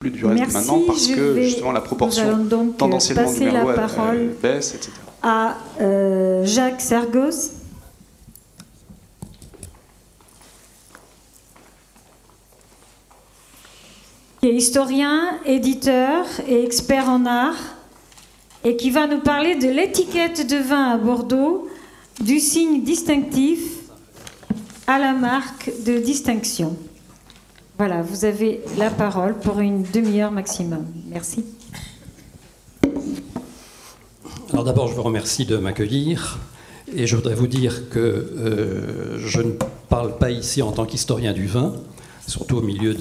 plus du reste maintenant parce que justement la proportion donc tendanciellement du merlot la parole baisse, etc. À euh, Jacques Sergos. qui est historien, éditeur et expert en art, et qui va nous parler de l'étiquette de vin à Bordeaux, du signe distinctif à la marque de distinction. Voilà, vous avez la parole pour une demi-heure maximum. Merci. Alors d'abord, je vous remercie de m'accueillir. Et je voudrais vous dire que euh, je ne parle pas ici en tant qu'historien du vin, surtout au milieu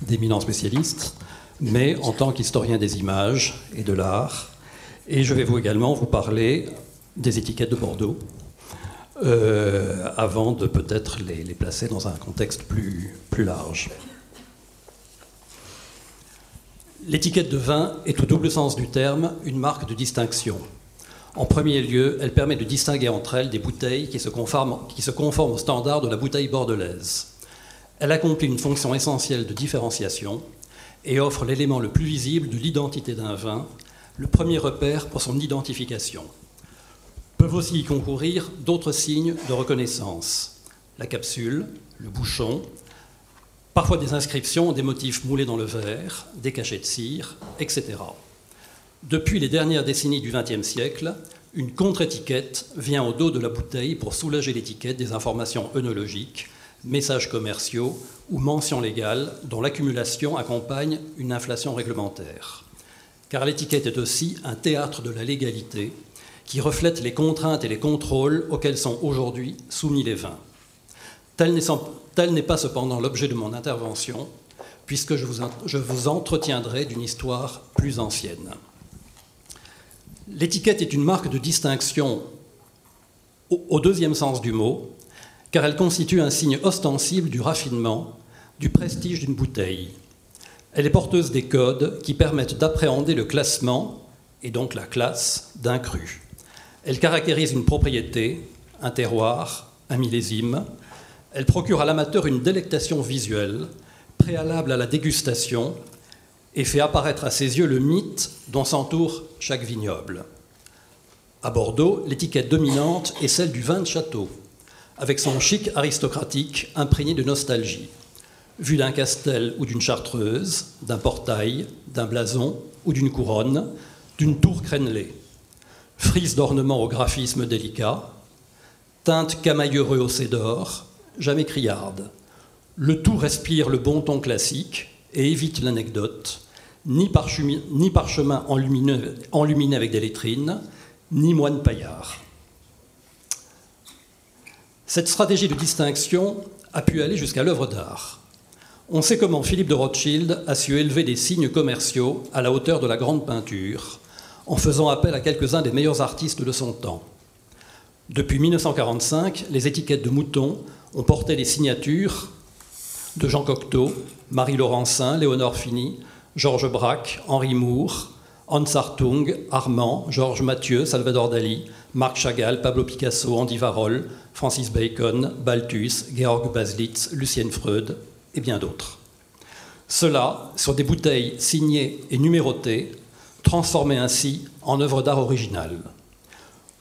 d'éminents spécialistes, mais en tant qu'historien des images et de l'art. Et je vais vous également vous parler des étiquettes de Bordeaux, euh, avant de peut-être les, les, placer dans un contexte plus, plus large. L'étiquette de vin est au double sens du terme une marque de distinction. En premier lieu, elle permet de distinguer entre elles des bouteilles qui se conforment, aux standards de la bouteille bordelaise. Elle accomplit une fonction essentielle de différenciation et offre l'élément le plus visible de l'identité d'un vin, le premier repère pour son identification. Peuvent aussi y concourir d'autres signes de reconnaissance, la capsule, le bouchon, parfois des inscriptions, des motifs moulés dans le verre, des cachets de cire, etc. Depuis les dernières décennies du XXe siècle, une contre-étiquette vient au dos de la bouteille pour soulager l'étiquette des informations œnologiques, messages commerciaux ou mentions légales dont l'accumulation accompagne une inflation réglementaire. Car l'étiquette est aussi un théâtre de la légalité qui reflète les contraintes et les contrôles auxquels sont aujourd'hui soumis les vins. Tel n'est pas cependant l'objet de mon intervention, puisque je vous, entretiendrai d'une histoire plus ancienne. L'étiquette est une marque de distinction au, deuxième sens du mot, car elle constitue un signe ostensible du raffinement, du prestige d'une bouteille. Elle est porteuse des codes qui permettent d'appréhender le classement, et donc la classe, d'un cru. Elle caractérise une propriété, un terroir, un millésime, elle procure à l'amateur une délectation visuelle, préalable à la dégustation, et fait apparaître à ses yeux le mythe dont s'entoure chaque vignoble. À Bordeaux, l'étiquette dominante est celle du vin de château, avec son chic aristocratique imprégné de nostalgie, vu d'un castel ou d'une chartreuse, d'un portail, d'un blason ou d'une couronne, d'une tour crénelée. Frise d'ornements au graphisme délicat, teinte camailleureux au cédor, jamais criarde. Le tout respire le bon ton classique et évite l'anecdote, ni, ni, parchemin enluminé, avec des lettrines, ni moine paillard. Cette stratégie de distinction a pu aller jusqu'à l'œuvre d'art. On sait comment Philippe de Rothschild a su élever des signes commerciaux à la hauteur de la grande peinture, en faisant appel à quelques-uns des meilleurs artistes de son temps. Depuis 1945, les étiquettes de moutons on portait les signatures de Jean Cocteau, Marie Laurencin, Léonore Fini, Georges Braque, Henri Moore, Hans Hartung, Armand, Georges Mathieu, Salvador Dali, Marc Chagall, Pablo Picasso, Andy Warhol, Francis Bacon, Balthus, Georg Baslitz, Lucienne Freud et bien d'autres. Cela sur des bouteilles signées et numérotées, transformées ainsi en œuvres d'art originales.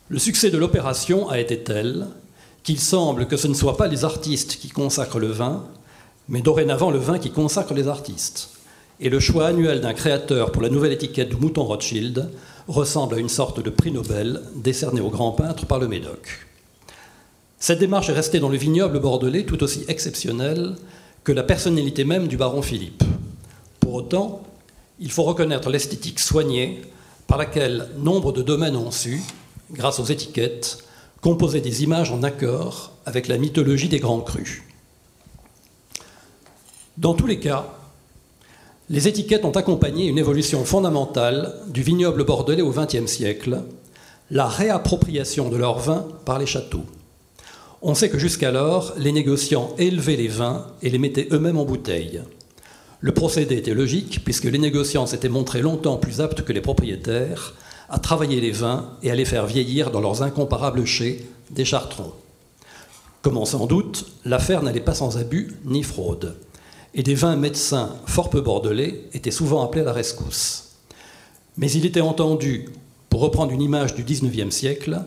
Le succès de l'opération a été tel qu'il semble que ce ne soit pas les artistes qui consacrent le vin, mais dorénavant le vin qui consacre les artistes. Et le choix annuel d'un créateur pour la nouvelle étiquette du mouton Rothschild ressemble à une sorte de prix Nobel décerné au grand peintre par le Médoc. Cette démarche est restée dans le vignoble bordelais tout aussi exceptionnelle que la personnalité même du baron Philippe. Pour autant, il faut reconnaître l'esthétique soignée par laquelle nombre de domaines ont su, grâce aux étiquettes, composer des images en accord avec la mythologie des grands crus. Dans tous les cas, les étiquettes ont accompagné une évolution fondamentale du vignoble bordelais au XXe siècle, la réappropriation de leurs vins par les châteaux. On sait que jusqu'alors, les négociants élevaient les vins et les mettaient eux-mêmes en bouteille. Le procédé était logique, puisque les négociants s'étaient montrés longtemps plus aptes que les propriétaires à travailler les vins et à les faire vieillir dans leurs incomparables chais des chartrons. Comme on s'en doute, l'affaire n'allait pas sans abus ni fraude. et des vins médecins fort peu bordelais étaient souvent appelés à la rescousse. Mais il était entendu, pour reprendre une image du XIXe siècle,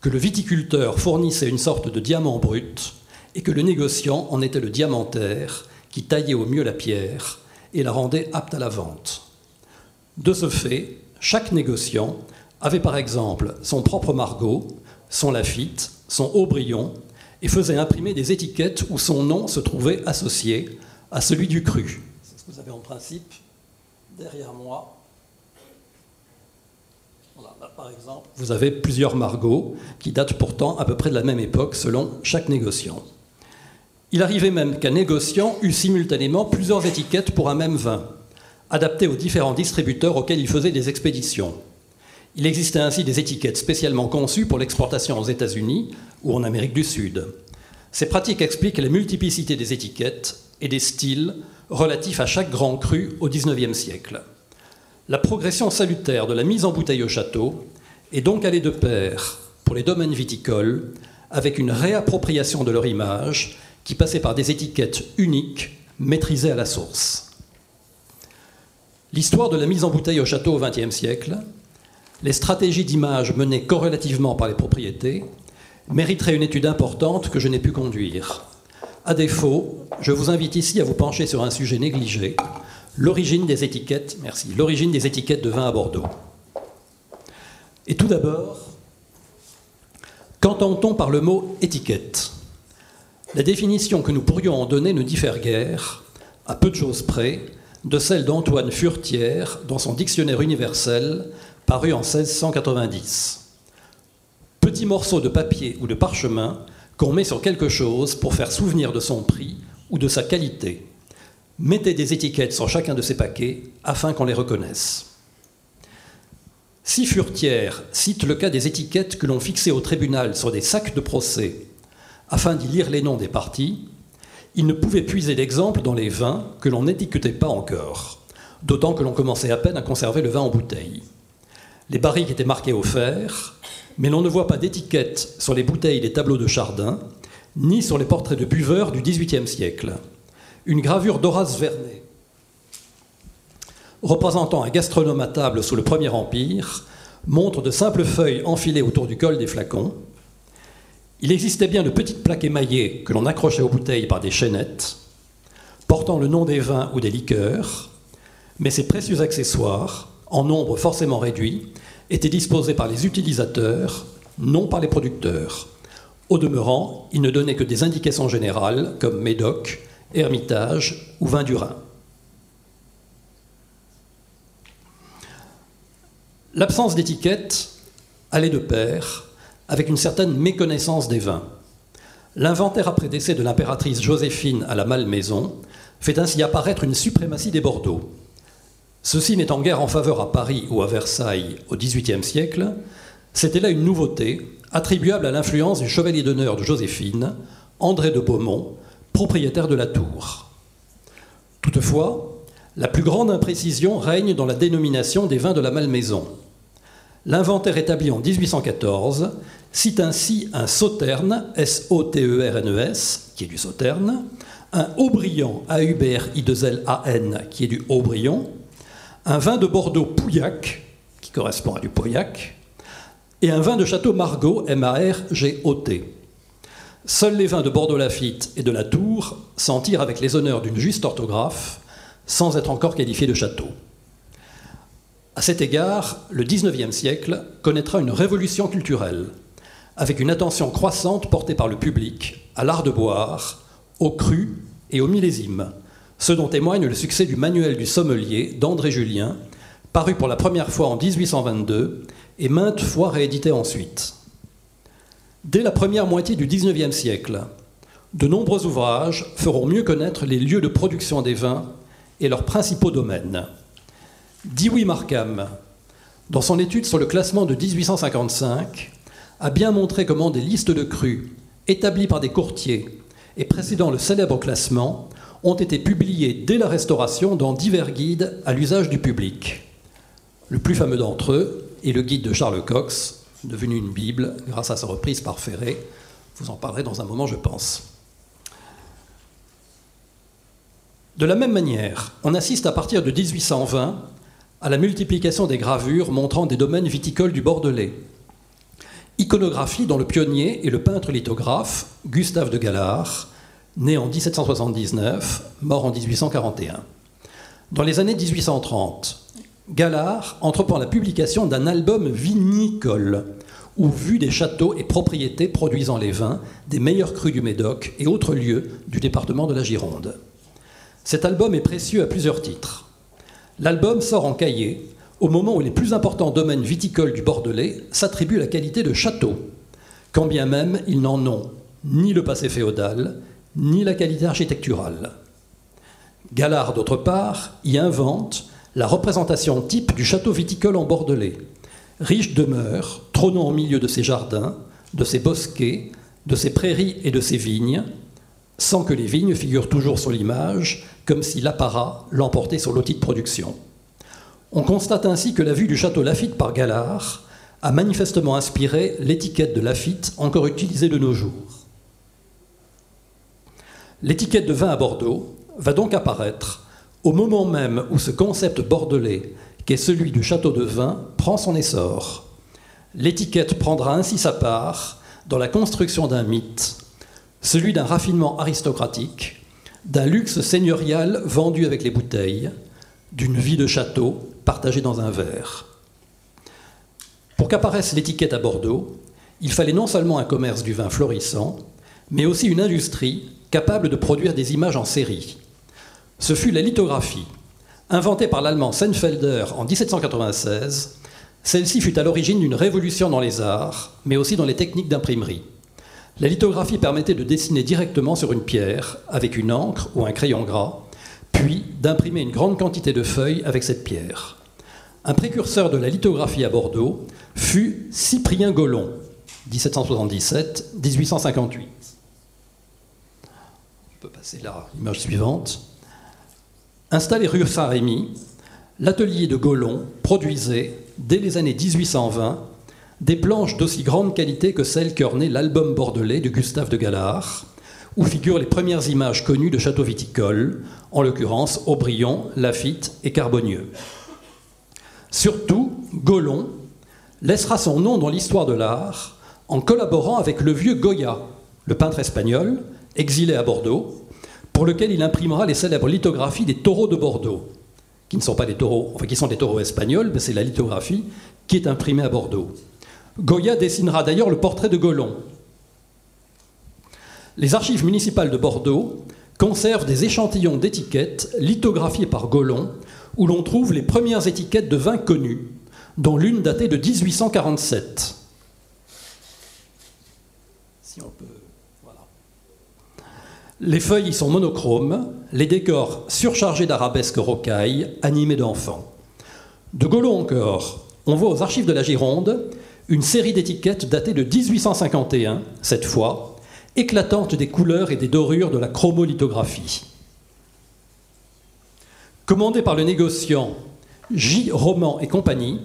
que le viticulteur fournissait une sorte de diamant brut et que le négociant en était le diamantaire qui taillait au mieux la pierre et la rendait apte à la vente. De ce fait, chaque négociant avait par exemple son propre Margot, son Lafitte, son Aubryon, et faisait imprimer des étiquettes où son nom se trouvait associé à celui du cru. C'est ce que vous avez en principe derrière moi. par exemple, vous avez plusieurs Margots qui datent pourtant à peu près de la même époque selon chaque négociant. Il arrivait même qu'un négociant eût simultanément plusieurs étiquettes pour un même vin, adaptées aux différents distributeurs auxquels il faisait des expéditions. Il existait ainsi des étiquettes spécialement conçues pour l'exportation aux États-Unis ou en Amérique du Sud. Ces pratiques expliquent la multiplicité des étiquettes et des styles relatifs à chaque grand cru au XIXe siècle. La progression salutaire de la mise en bouteille au château est donc allée de pair pour les domaines viticoles avec une réappropriation de leur image qui passait par des étiquettes uniques maîtrisées à la source. L'histoire de la mise en bouteille au château au XXe siècle les stratégies d'image menées corrélativement par les propriétés mériteraient une étude importante que je n'ai pu conduire. À défaut, je vous invite ici à vous pencher sur un sujet négligé, l'origine des étiquettes, merci, l'origine des étiquettes de vin à Bordeaux. Et tout d'abord, qu'entend-on par le mot étiquette? La définition que nous pourrions en donner ne diffère guère, à peu de choses près, de celle d'Antoine Furtière dans son dictionnaire universel paru en 1690. Petit morceau de papier ou de parchemin qu'on met sur quelque chose pour faire souvenir de son prix ou de sa qualité. Mettez des étiquettes sur chacun de ces paquets afin qu'on les reconnaisse. Si Furtière cite le cas des étiquettes que l'on fixait au tribunal sur des sacs de procès afin d'y lire les noms des parties, il ne pouvait puiser d'exemple dans les vins que l'on n'étiquetait pas encore, d'autant que l'on commençait à peine à conserver le vin en bouteille. Les barriques étaient marquées au fer, mais l'on ne voit pas d'étiquette sur les bouteilles des tableaux de Chardin, ni sur les portraits de buveurs du XVIIIe siècle. Une gravure d'Horace Vernet, représentant un gastronome à table sous le Premier Empire, montre de simples feuilles enfilées autour du col des flacons. Il existait bien de petites plaques émaillées que l'on accrochait aux bouteilles par des chaînettes, portant le nom des vins ou des liqueurs, mais ces précieux accessoires, en nombre forcément réduit, étaient disposés par les utilisateurs, non par les producteurs. Au demeurant, ils ne donnaient que des indications générales comme Médoc, Hermitage ou Vin du Rhin. L'absence d'étiquette allait de pair avec une certaine méconnaissance des vins. L'inventaire après décès de l'impératrice Joséphine à la Malmaison fait ainsi apparaître une suprématie des Bordeaux. Ceci n'étant guère en faveur à Paris ou à Versailles au XVIIIe siècle, c'était là une nouveauté attribuable à l'influence du chevalier d'honneur de Joséphine, André de Beaumont, propriétaire de la tour. Toutefois, la plus grande imprécision règne dans la dénomination des vins de la Malmaison. L'inventaire établi en 1814 cite ainsi un sauterne, S-O-T-E-R-N-E-S, e qui est du sauterne, un Aubryon, A-U-B-R-I-2-L-A-N, qui est du Aubryon, un vin de Bordeaux Pouillac, qui correspond à du Pauillac, et un vin de Château Margaux, M-A-R-G-O-T. Seuls les vins de Bordeaux-Lafitte et de la Tour s'en tirent avec les honneurs d'une juste orthographe, sans être encore qualifiés de château. À cet égard, le XIXe siècle connaîtra une révolution culturelle, avec une attention croissante portée par le public à l'art de boire, au cru et au millésime, ce dont témoigne le succès du manuel du sommelier d'André Julien, paru pour la première fois en 1822 et maintes fois réédité ensuite. Dès la première moitié du XIXe siècle, de nombreux ouvrages feront mieux connaître les lieux de production des vins et leurs principaux domaines. Dewey Markham, dans son étude sur le classement de 1855, a bien montré comment des listes de crus établies par des courtiers et précédant le célèbre classement ont été publiés dès la Restauration dans divers guides à l'usage du public. Le plus fameux d'entre eux est le guide de Charles Cox, devenu une Bible grâce à sa reprise par Ferré. Vous en parlerez dans un moment, je pense. De la même manière, on assiste à partir de 1820 à la multiplication des gravures montrant des domaines viticoles du Bordelais. Iconographie dont le pionnier est le peintre lithographe Gustave de Galard, né en 1779, mort en 1841. Dans les années 1830, Galard entreprend la publication d'un album vinicole, où vu des châteaux et propriétés produisant les vins des meilleurs crus du Médoc et autres lieux du département de la Gironde. Cet album est précieux à plusieurs titres. L'album sort en cahier au moment où les plus importants domaines viticoles du Bordelais s'attribuent la qualité de château, quand bien même ils n'en ont ni le passé féodal, ni la qualité architecturale. Galard, d'autre part, y invente la représentation type du château viticole en Bordelais. Riche demeure, trônant au milieu de ses jardins, de ses bosquets, de ses prairies et de ses vignes, sans que les vignes figurent toujours sur l'image, comme si l'apparat l'emportait sur l'outil de production. On constate ainsi que la vue du château Lafitte par Galard a manifestement inspiré l'étiquette de Lafitte encore utilisée de nos jours. L'étiquette de vin à Bordeaux va donc apparaître au moment même où ce concept bordelais, qu'est celui du château de vin, prend son essor. L'étiquette prendra ainsi sa part dans la construction d'un mythe, celui d'un raffinement aristocratique, d'un luxe seigneurial vendu avec les bouteilles, d'une vie de château partagée dans un verre. Pour qu'apparaisse l'étiquette à Bordeaux, il fallait non seulement un commerce du vin florissant, mais aussi une industrie capable de produire des images en série. Ce fut la lithographie. Inventée par l'allemand Sennfelder en 1796, celle-ci fut à l'origine d'une révolution dans les arts, mais aussi dans les techniques d'imprimerie. La lithographie permettait de dessiner directement sur une pierre avec une encre ou un crayon gras, puis d'imprimer une grande quantité de feuilles avec cette pierre. Un précurseur de la lithographie à Bordeaux fut Cyprien Gollon, 1777-1858. On peut passer là, l'image suivante. Installé rue Saint-Rémy, l'atelier de Gollon produisait, dès les années 1820, des planches d'aussi grande qualité que celles qu'ornait l'album bordelais de Gustave de Galard, où figurent les premières images connues de châteaux viticoles, en l'occurrence Aubryon, Lafitte et Carbonieux. Surtout, Gollon laissera son nom dans l'histoire de l'art en collaborant avec le vieux Goya, le peintre espagnol, exilé à Bordeaux, pour lequel il imprimera les célèbres lithographies des taureaux de Bordeaux, qui ne sont pas des taureaux, enfin qui sont des taureaux espagnols, mais c'est la lithographie qui est imprimée à Bordeaux. Goya dessinera d'ailleurs le portrait de Gollon. Les archives municipales de Bordeaux conservent des échantillons d'étiquettes lithographiées par Gollon, où l'on trouve les premières étiquettes de vins connus, dont l'une datée de 1847. Si on peut. Les feuilles y sont monochromes, les décors surchargés d'arabesques rocailles, animés d'enfants. De Gaulle encore, on voit aux archives de la Gironde une série d'étiquettes datées de 1851, cette fois, éclatantes des couleurs et des dorures de la chromolithographie. Commandées par le négociant J. Roman et compagnie,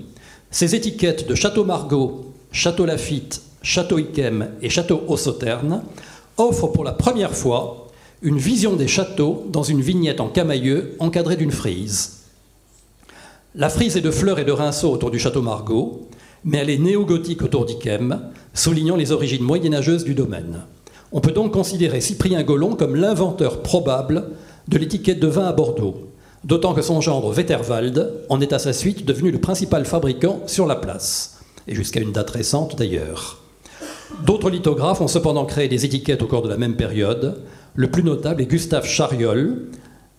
ces étiquettes de Château Margaux, Château Lafitte, Château Yquem et Château Haut-Sauterne offrent pour la première fois une vision des châteaux dans une vignette en camailleux encadrée d'une frise. La frise est de fleurs et de rinceaux autour du château Margaux, mais elle est néo-gothique autour d'Iquem, soulignant les origines moyenâgeuses du domaine. On peut donc considérer Cyprien Gollon comme l'inventeur probable de l'étiquette de vin à Bordeaux, d'autant que son gendre Wetterwald en est à sa suite devenu le principal fabricant sur la place, et jusqu'à une date récente d'ailleurs. D'autres lithographes ont cependant créé des étiquettes au cours de la même période, le plus notable est Gustave Chariol,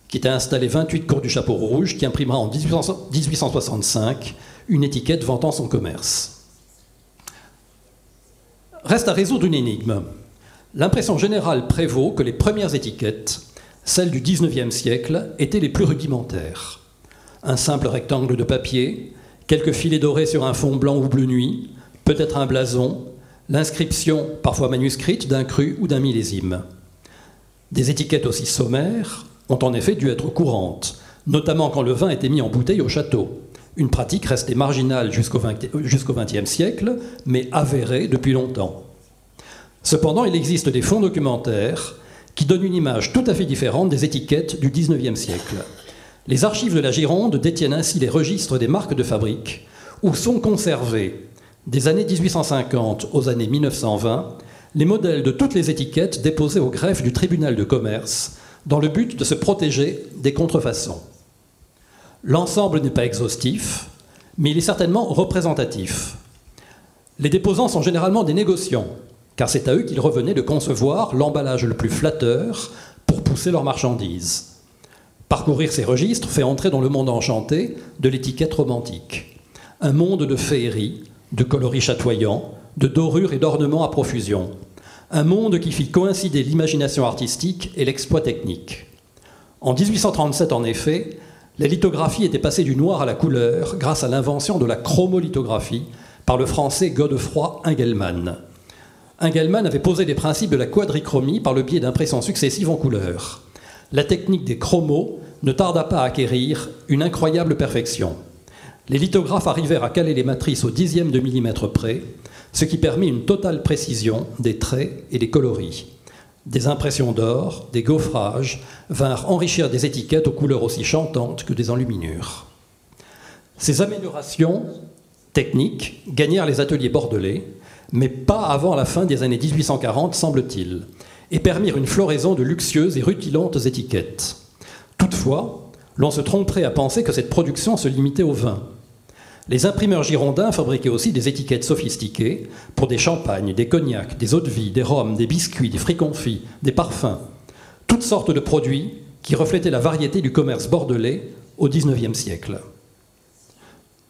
qui était installé 28 cours du Chapeau Rouge, qui imprimera en 1865 une étiquette vantant son commerce. Reste à résoudre une énigme. L'impression générale prévaut que les premières étiquettes, celles du XIXe siècle, étaient les plus rudimentaires. Un simple rectangle de papier, quelques filets dorés sur un fond blanc ou bleu nuit, peut-être un blason, l'inscription, parfois manuscrite, d'un cru ou d'un millésime. Des étiquettes aussi sommaires ont en effet dû être courantes, notamment quand le vin était mis en bouteille au château. Une pratique restée marginale jusqu'au XXe siècle, mais avérée depuis longtemps. Cependant, il existe des fonds documentaires qui donne une image tout à fait différente des étiquettes du XIXe siècle. Les archives de la Gironde détiennent ainsi les registres des marques de fabrique, où sont conservés, des années 1850 aux années 1920, les modèles de toutes les étiquettes déposées au greffe du tribunal de commerce, dans le but de se protéger des contrefaçons. L'ensemble n'est pas exhaustif, mais il est certainement représentatif. Les déposants sont généralement des négociants, car c'est à eux qu'il revenait de concevoir l'emballage le plus flatteur pour pousser leurs marchandises. Parcourir ces registres fait entrer dans le monde enchanté de l'étiquette romantique, un monde de féerie, de coloris chatoyants, de dorures et d'ornements à profusion, un monde qui fit coïncider l'imagination artistique et l'exploit technique. En 1837, en effet, la lithographie était passée du noir à la couleur grâce à l'invention de la chromolithographie par le français Godefroy Engelmann. Engelmann avait posé les principes de la quadrichromie par le biais d'impressions successives en couleur. La technique des chromos ne tarda pas à acquérir une incroyable perfection. Les lithographes arrivèrent à caler les matrices au dixième de millimètre près, ce qui permit une totale précision des traits et des coloris. Des impressions d'or, des gaufrages vinrent enrichir des étiquettes aux couleurs aussi chantantes que des enluminures. Ces améliorations techniques gagnèrent les ateliers bordelais, mais pas avant la fin des années 1840, semble-t-il, et permirent une floraison de luxueuses et rutilantes étiquettes. Toutefois, l'on se tromperait à penser que cette production se limitait au vin. Les imprimeurs girondins fabriquaient aussi des étiquettes sophistiquées pour des champagnes, des cognacs, des eaux-de-vie, des rhums, des biscuits, des fruits confits, des parfums, toutes sortes de produits qui reflétaient la variété du commerce bordelais au XIXe siècle.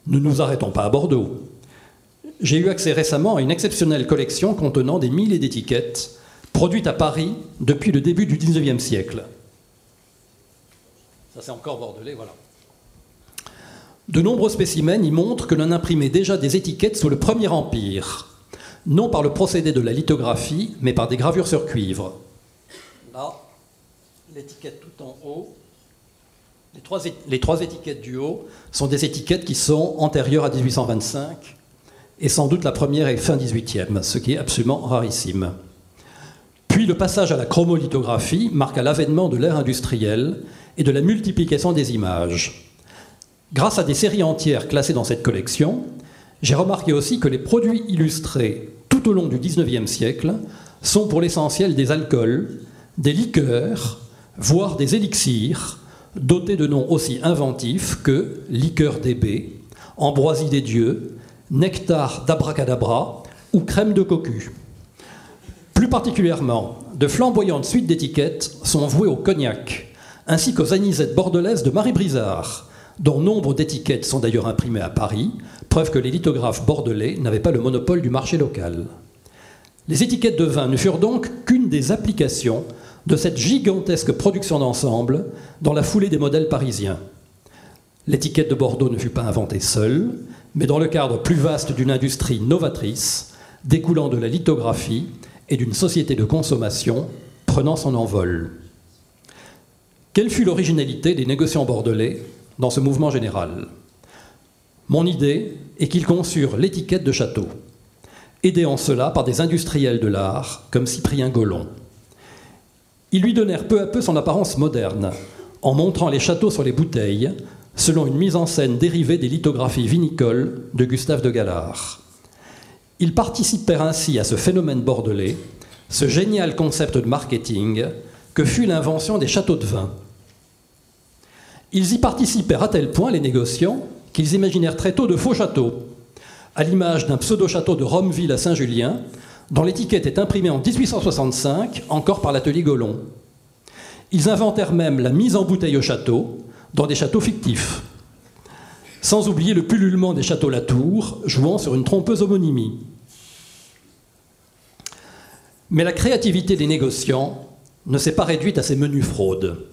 Ne nous arrêtons pas à Bordeaux. J'ai eu accès récemment à une exceptionnelle collection contenant des milliers d'étiquettes produites à Paris depuis le début du XIXe siècle. Ça c'est encore bordelais, voilà. De nombreux spécimens y montrent que l'on imprimait déjà des étiquettes sous le Premier Empire, non par le procédé de la lithographie, mais par des gravures sur cuivre. Là, l'étiquette tout en haut. Les trois, étiquettes du haut sont des étiquettes qui sont antérieures à 1825, et sans doute la première est fin 18e, ce qui est absolument rarissime. Puis le passage à la chromolithographie marqua l'avènement de l'ère industrielle et de la multiplication des images. Grâce à des séries entières classées dans cette collection, j'ai remarqué aussi que les produits illustrés tout au long du XIXe siècle sont pour l'essentiel des alcools, des liqueurs, voire des élixirs, dotés de noms aussi inventifs que liqueur d'ébé, ambroisie des dieux, nectar d'abracadabra ou crème de cocu. Plus particulièrement, de flamboyantes suites d'étiquettes sont vouées au cognac, ainsi qu'aux anisettes bordelaises de Marie Brizard, dont nombre d'étiquettes sont d'ailleurs imprimées à Paris, preuve que les lithographes bordelais n'avaient pas le monopole du marché local. Les étiquettes de vin ne furent donc qu'une des applications de cette gigantesque production d'ensemble dans la foulée des modèles parisiens. L'étiquette de Bordeaux ne fut pas inventée seule, mais dans le cadre plus vaste d'une industrie novatrice, découlant de la lithographie et d'une société de consommation prenant son envol. Quelle fut l'originalité des négociants bordelais dans ce mouvement général. Mon idée est qu'ils conçurent l'étiquette de château, aidés en cela par des industriels de l'art comme Cyprien Gollon. Ils lui donnèrent peu à peu son apparence moderne, en montrant les châteaux sur les bouteilles, selon une mise en scène dérivée des lithographies vinicoles de Gustave de Galard. Ils participèrent ainsi à ce phénomène bordelais, ce génial concept de marketing que fut l'invention des châteaux de vin, ils y participèrent à tel point, les négociants, qu'ils imaginèrent très tôt de faux châteaux, à l'image d'un pseudo-château de Romeville à Saint-Julien, dont l'étiquette est imprimée en 1865, encore par l'atelier Gollon. Ils inventèrent même la mise en bouteille au château, dans des châteaux fictifs. Sans oublier le pullulement des châteaux Latour, jouant sur une trompeuse homonymie. Mais la créativité des négociants ne s'est pas réduite à ces menus fraudes.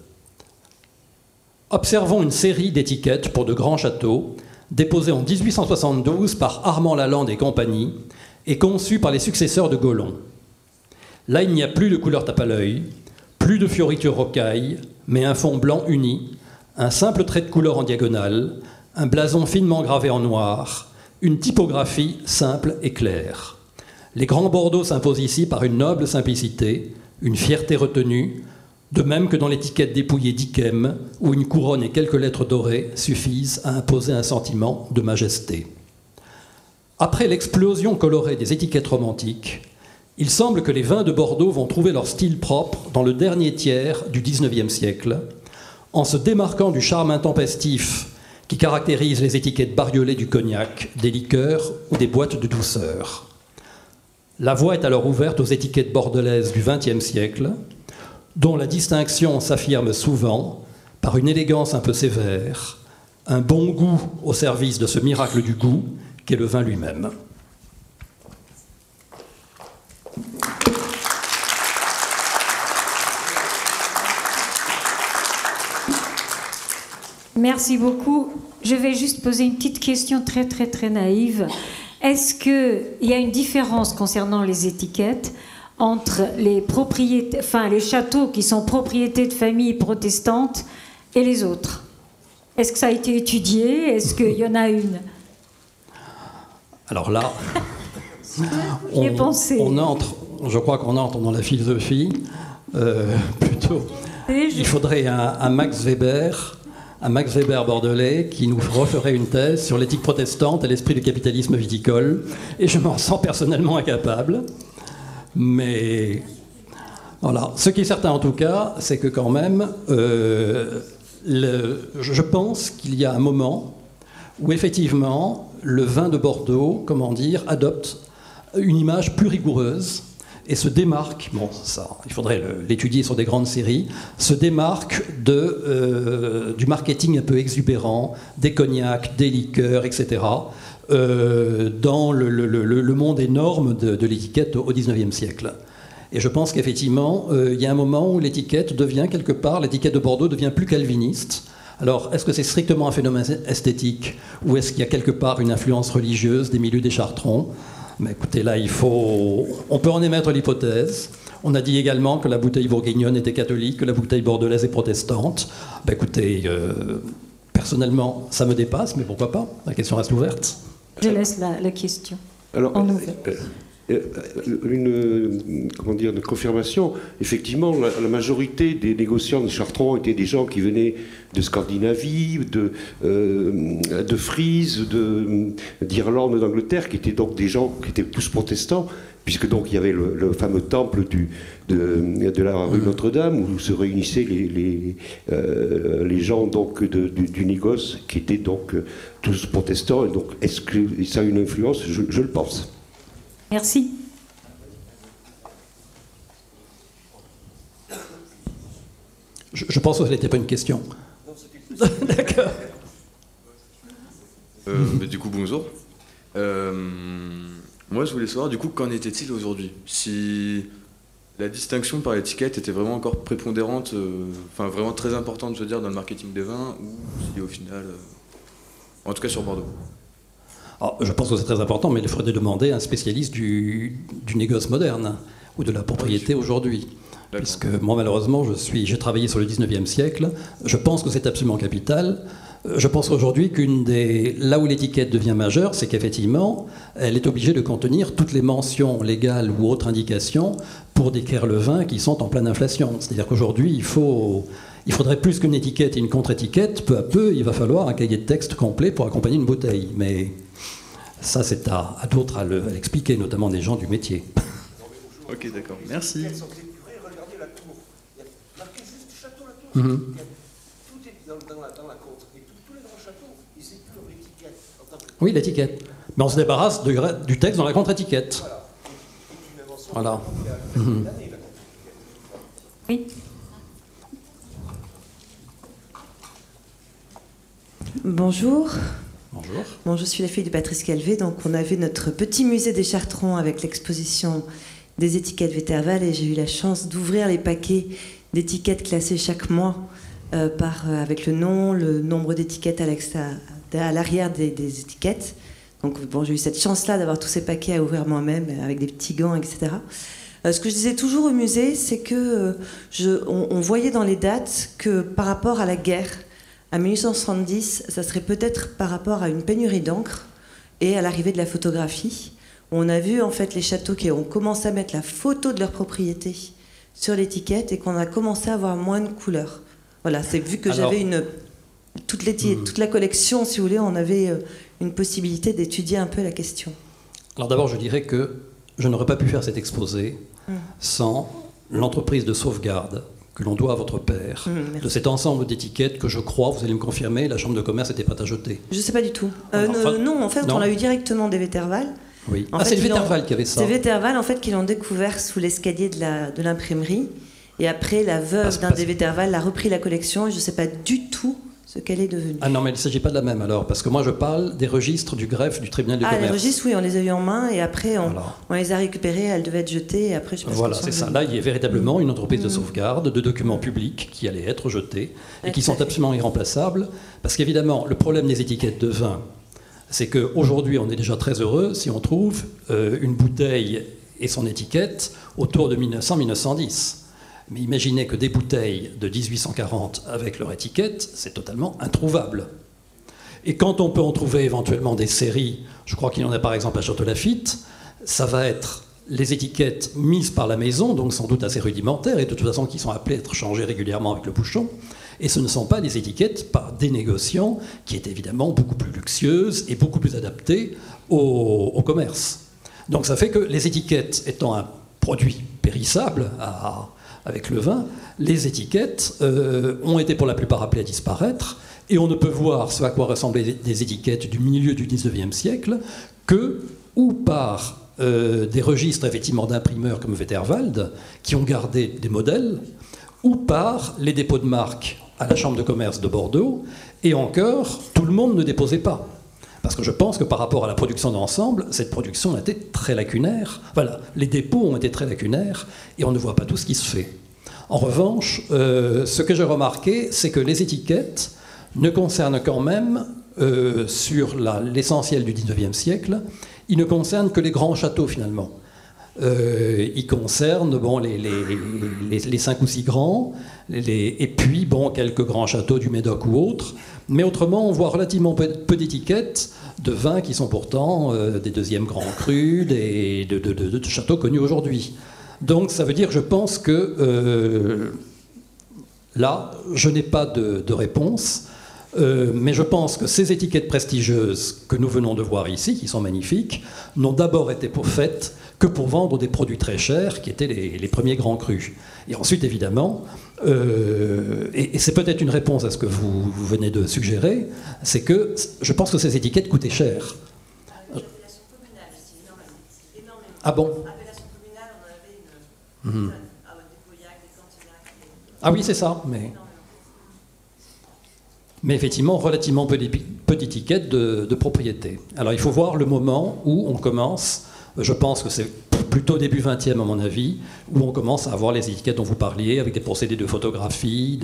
Observons une série d'étiquettes pour de grands châteaux, déposées en 1872 par Armand Lalande et compagnie, et conçues par les successeurs de Gollon. Là, il n'y a plus de couleur tape à l'œil, plus de fioritures rocaille, mais un fond blanc uni, un simple trait de couleur en diagonale, un blason finement gravé en noir, une typographie simple et claire. Les grands Bordeaux s'imposent ici par une noble simplicité, une fierté retenue, de même que dans l'étiquette dépouillée d'Ikem, où une couronne et quelques lettres dorées suffisent à imposer un sentiment de majesté. Après l'explosion colorée des étiquettes romantiques, il semble que les vins de Bordeaux vont trouver leur style propre dans le dernier tiers du XIXe siècle, en se démarquant du charme intempestif qui caractérise les étiquettes bariolées du cognac, des liqueurs ou des boîtes de douceur. La voie est alors ouverte aux étiquettes bordelaises du XXe siècle, dont la distinction s'affirme souvent par une élégance un peu sévère, un bon goût au service de ce miracle du goût qu'est le vin lui-même. Merci beaucoup. Je vais juste poser une petite question très très très naïve. Est-ce qu'il y a une différence concernant les étiquettes? Entre les propriétés, enfin les châteaux qui sont propriétés de familles protestantes et les autres Est-ce que ça a été étudié? Est-ce qu'il y en a une? Alors là, on, pensé. on entre, je crois qu'on entre dans la philosophie. Euh, plutôt, il faudrait un Max Weber un Max Weber bordelais qui nous referait une thèse sur l'éthique protestante et l'esprit du capitalisme viticole. Et je m'en sens personnellement incapable. Mais voilà. Ce qui est certain en tout cas, c'est que quand même, euh, je pense qu'il y a un moment où effectivement le vin de Bordeaux, comment dire, adopte une image plus rigoureuse et se démarque, bon, ça, il faudrait l'étudier sur des grandes séries, se démarque de, euh, du marketing un peu exubérant, des cognacs, des liqueurs, etc., euh, dans le, monde énorme de, de l'étiquette au XIXe siècle. Et je pense qu'effectivement, euh, il y a un moment où l'étiquette devient quelque part, l'étiquette de Bordeaux devient plus calviniste. Alors, est-ce que c'est strictement un phénomène esthétique ou est-ce qu'il y a quelque part une influence religieuse des milieux des Chartrons? Mais écoutez, là, il faut. On peut en émettre l'hypothèse. On a dit également que la bouteille bourguignonne était catholique, que la bouteille bordelaise est protestante. Ben, écoutez, euh, personnellement, ça me dépasse, mais pourquoi pas? La question reste ouverte. Je laisse la, question. Alors, en ouvert. Euh, une, comment dire, une confirmation. Effectivement, la, majorité des négociants de Chartrons étaient des gens qui venaient de Scandinavie, de, euh, de Frise, d'Irlande, d'Angleterre, qui étaient donc des gens qui étaient tous protestants, puisque donc il y avait le, fameux temple du, de, de, la rue Notre-Dame où se réunissaient les, les, euh, les gens donc du, du, négoce qui étaient donc tous protestants. Et donc, est-ce que ça a une influence? Je le pense. Merci. Je, pense que ce n'était pas une question. D'accord. Euh, du coup, bonjour. Euh, moi, je voulais savoir, du coup, qu'en était-il aujourd'hui Si la distinction par l'étiquette était vraiment encore prépondérante, euh, enfin vraiment très importante, je veux dire, dans le marketing des vins, ou si au final, en tout cas sur Bordeaux je pense que c'est très important, mais il faudrait demander à un spécialiste du, négoce moderne ou de la propriété aujourd'hui. Puisque moi, malheureusement, j'ai travaillé sur le 19e siècle. Je pense que c'est absolument capital. Je pense aujourd'hui qu'une des. Là où l'étiquette devient majeure, c'est qu'effectivement, elle est obligée de contenir toutes les mentions légales ou autres indications pour décrire le vin qui sont en pleine inflation. C'est-à-dire qu'aujourd'hui, il faut. Il faudrait plus qu'une étiquette et une contre-étiquette. Peu à peu, il va falloir un cahier de texte complet pour accompagner une bouteille. Mais ça, c'est à, d'autres à l'expliquer, notamment des gens du métier. Ok, d'accord. Merci. Oui, l'étiquette. Mais on se débarrasse du texte dans la contre-étiquette. Voilà. Mhm. Oui. Bonjour. Bonjour. Bon, je suis la fille de Patrice Calvé. Donc, on avait notre petit musée des Chartrons avec l'exposition des étiquettes Véterval et j'ai eu la chance d'ouvrir les paquets d'étiquettes classées chaque mois euh, euh, avec le nom, le nombre d'étiquettes à l'arrière des, étiquettes. Donc, bon, j'ai eu cette chance-là d'avoir tous ces paquets à ouvrir moi-même avec des petits gants, etc. Euh, ce que je disais toujours au musée, c'est que on voyait dans les dates que par rapport à la guerre, à 1870, ça serait peut-être par rapport à une pénurie d'encre et à l'arrivée de la photographie. On a vu en fait les châteaux qui ont commencé à mettre la photo de leur propriété sur l'étiquette et qu'on a commencé à avoir moins de couleurs. Voilà, c'est vu que j'avais une toute, hmm. toute, la collection, si vous voulez, on avait euh, une possibilité d'étudier un peu la question. Alors d'abord, je dirais que je n'aurais pas pu faire cet exposé hmm. sans l'entreprise de sauvegarde que l'on doit à votre père, hmm, de cet ensemble d'étiquettes que je crois, vous allez me confirmer, la Chambre de commerce était prête à jeter. Je ne sais pas du tout. Euh, non, en fait, on l'a eu directement des Véterval. Oui. ah, c'est les Véterval qui avait ça. C'est Véterval, en fait, qui l'ont découvert sous l'escalier de l'imprimerie. Et après, la veuve d'un des Véterval a repris la collection. Et je ne sais pas du tout ce qu'elle est devenue. Ah non, mais il ne s'agit pas de la même alors, parce que moi je parle des registres du greffe du tribunal du ah, commerce. Ah, les registres, oui, on les a eu en main et après on, on les a récupérés, elles devaient être jetées et après je Voilà, c'est ça. Là, il y a véritablement une entreprise de mm. sauvegarde de documents publics qui allaient être jetés et qui sont absolument irremplaçables, parce qu'évidemment, le problème des étiquettes de vin, c'est qu'aujourd'hui, on est déjà très heureux si on trouve euh, une bouteille et son étiquette autour de 1900-1910. Mais imaginez que des bouteilles de 1840 avec leur étiquette, c'est totalement introuvable. Et quand on peut en trouver éventuellement des séries, je crois qu'il y en a par exemple à Château Lafitte, ça va être les étiquettes mises par la maison, donc sans doute assez rudimentaires, et de toute façon qui sont appelées à être changées régulièrement avec le bouchon. Et ce ne sont pas des étiquettes par des négociants, qui est évidemment beaucoup plus luxueuses et beaucoup plus adaptées au, au commerce. Donc ça fait que les étiquettes étant un produit périssable à, avec le vin, les étiquettes euh, ont été pour la plupart appelées à disparaître, et on ne peut voir ce à quoi ressemblaient des étiquettes du milieu du XIXe siècle que ou par euh, des registres effectivement d'imprimeurs comme Wetterwald, qui ont gardé des modèles, ou par les dépôts de marques à la Chambre de commerce de Bordeaux, et encore, tout le monde ne déposait pas. Parce que je pense que par rapport à la production d'ensemble, cette production a été très lacunaire. Voilà, les dépôts ont été très lacunaires et on ne voit pas tout ce qui se fait. En revanche, euh, ce que j'ai remarqué, c'est que les étiquettes ne concernent quand même, euh, sur l'essentiel du 19e siècle, ils ne concernent que les grands châteaux finalement. Euh, ils concernent bon, les, les, cinq ou six grands, et puis bon, quelques grands châteaux du Médoc ou autres. Mais autrement, on voit relativement peu, d'étiquettes de vins qui sont pourtant euh, des deuxièmes grands crus, des, de, châteaux connus aujourd'hui. Donc ça veut dire, je pense que euh, là, je n'ai pas de, réponse. Euh, mais je pense que ces étiquettes prestigieuses que nous venons de voir ici, qui sont magnifiques, n'ont d'abord été faites que pour vendre des produits très chers, qui étaient les, les premiers grands crus. Et ensuite, évidemment, euh, et, c'est peut-être une réponse à ce que vous, venez de suggérer, c'est que je pense que ces étiquettes coûtaient cher. Ah bon? Ah oui, c'est ça, mais... Mais effectivement, relativement peu d'étiquettes de, de propriété. Alors il faut voir le moment où on commence, je pense que c'est plutôt début 20e à mon avis, où on commence à avoir les étiquettes dont vous parliez, avec des procédés de photographie.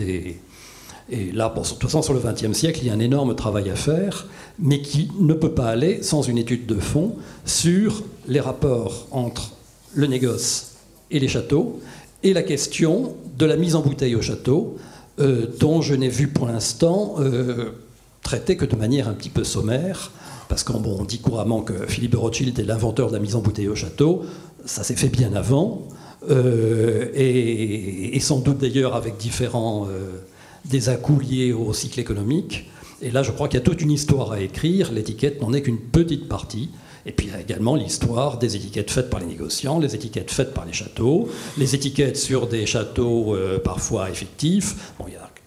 Et là, de toute façon, sur le XXe siècle, il y a un énorme travail à faire, mais qui ne peut pas aller sans une étude de fond sur les rapports entre le négoce et les châteaux, et la question de la mise en bouteille au château, euh, dont je n'ai vu pour l'instant euh, traiter que de manière un petit peu sommaire, parce qu'on dit couramment que Philippe de Rothschild est l'inventeur de la mise en bouteille au château ça s'est fait bien avant, euh, et, sans doute d'ailleurs avec différents euh, liés au cycle économique. Et là, je crois qu'il y a toute une histoire à écrire. L'étiquette n'en est qu'une petite partie. Et puis il y a également l'histoire des étiquettes faites par les négociants, les étiquettes faites par les châteaux, les étiquettes sur des châteaux euh, parfois effectifs.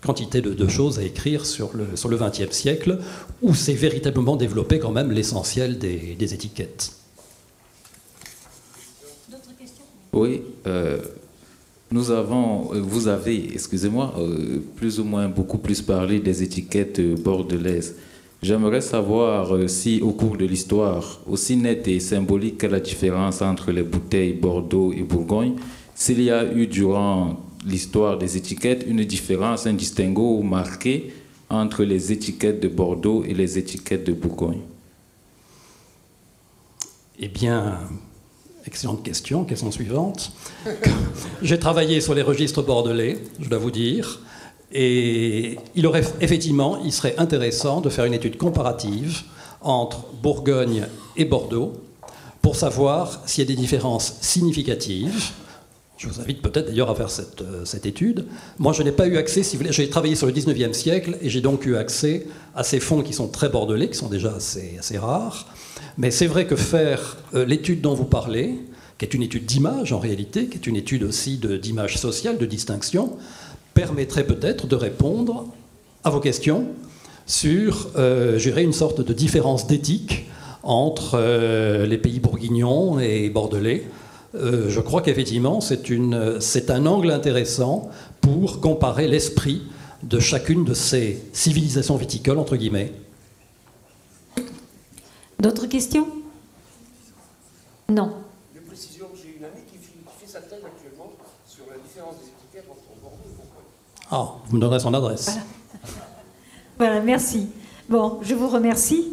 Quantité de, choses à écrire sur le, sur le XXe siècle, où s'est véritablement développé quand même l'essentiel des étiquettes. Oui, euh, nous avons, euh, vous avez, excusez-moi, euh, plus ou moins beaucoup plus parlé des étiquettes bordelaises. J'aimerais savoir si, au cours de l'histoire, aussi nette et symbolique que la différence entre les bouteilles Bordeaux et Bourgogne, s'il y a eu durant l'histoire des étiquettes une différence, un distinguo marqué entre les étiquettes de Bordeaux et les étiquettes de Bourgogne Eh bien, Excellente question. Question suivante. J'ai travaillé sur les registres bordelais, je dois vous dire. Et il aurait effectivement, il serait intéressant de faire une étude comparative entre Bourgogne et Bordeaux pour savoir s'il y a des différences significatives. Je vous invite peut-être d'ailleurs à faire cette, euh, cette, étude. Moi, je n'ai pas eu accès, si vous voulez, j'ai travaillé sur le 19e siècle et j'ai donc eu accès à ces fonds qui sont très bordelais, qui sont déjà assez, assez rares. Mais c'est vrai que faire euh, l'étude dont vous parlez, qui est une étude d'image en réalité, qui est une étude aussi d'image sociale, de distinction, permettrait peut-être de répondre à vos questions sur, euh, une sorte de différence d'éthique entre euh, les pays bourguignons et bordelais. Euh, je crois qu'effectivement, c'est un angle intéressant pour comparer l'esprit de chacune de ces civilisations viticoles, entre guillemets. D'autres questions? Non. De précision, j'ai une amie qui fait, sa thèse actuellement sur la différence des étiquettes entre Bordeaux et Bourgogne. Ah, vous me donnerez son adresse. voilà merci. Bon, je vous remercie.